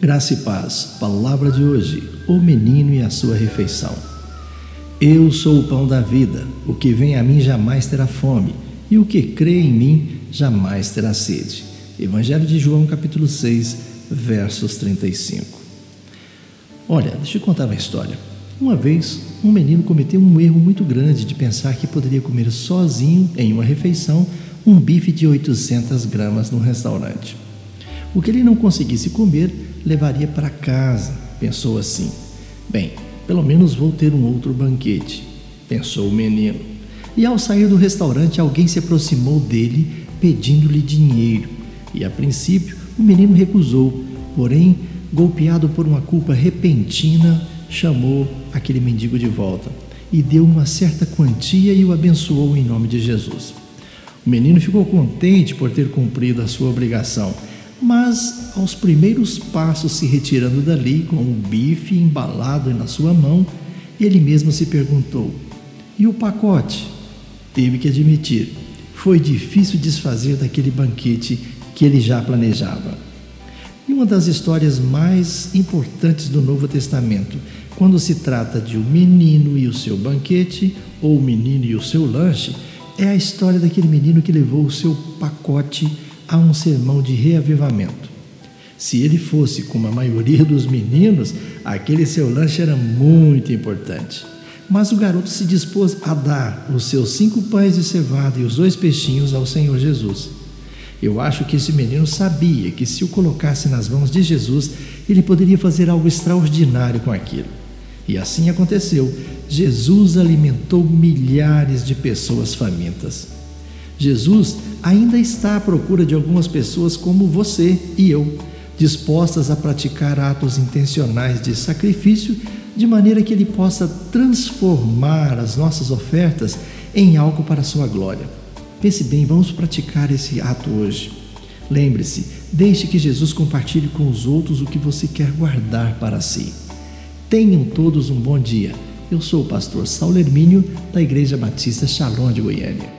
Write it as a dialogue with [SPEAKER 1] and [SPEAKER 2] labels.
[SPEAKER 1] Graça e paz, palavra de hoje: o menino e a sua refeição. Eu sou o pão da vida, o que vem a mim jamais terá fome, e o que crê em mim jamais terá sede. Evangelho de João, capítulo 6, versos 35. Olha, deixa eu contar uma história. Uma vez, um menino cometeu um erro muito grande de pensar que poderia comer sozinho, em uma refeição, um bife de 800 gramas no restaurante. O que ele não conseguisse comer, levaria para casa, pensou assim. Bem, pelo menos vou ter um outro banquete, pensou o menino. E ao sair do restaurante, alguém se aproximou dele pedindo-lhe dinheiro. E a princípio, o menino recusou, porém, golpeado por uma culpa repentina, chamou aquele mendigo de volta e deu uma certa quantia e o abençoou em nome de Jesus. O menino ficou contente por ter cumprido a sua obrigação mas aos primeiros passos se retirando dali com o bife embalado na sua mão, ele mesmo se perguntou: e o pacote? Teve que admitir, foi difícil desfazer daquele banquete que ele já planejava. E uma das histórias mais importantes do Novo Testamento, quando se trata de o um menino e o seu banquete, ou o menino e o seu lanche, é a história daquele menino que levou o seu pacote a um sermão de reavivamento. Se ele fosse como a maioria dos meninos, aquele seu lanche era muito importante. Mas o garoto se dispôs a dar os seus cinco pães de cevada e os dois peixinhos ao Senhor Jesus. Eu acho que esse menino sabia que se o colocasse nas mãos de Jesus, ele poderia fazer algo extraordinário com aquilo. E assim aconteceu. Jesus alimentou milhares de pessoas famintas. Jesus ainda está à procura de algumas pessoas como você e eu, dispostas a praticar atos intencionais de sacrifício, de maneira que Ele possa transformar as nossas ofertas em algo para a Sua glória. Pense bem, vamos praticar esse ato hoje. Lembre-se, deixe que Jesus compartilhe com os outros o que você quer guardar para si. Tenham todos um bom dia. Eu sou o pastor Saulo Hermínio, da Igreja Batista Shalom de Goiânia.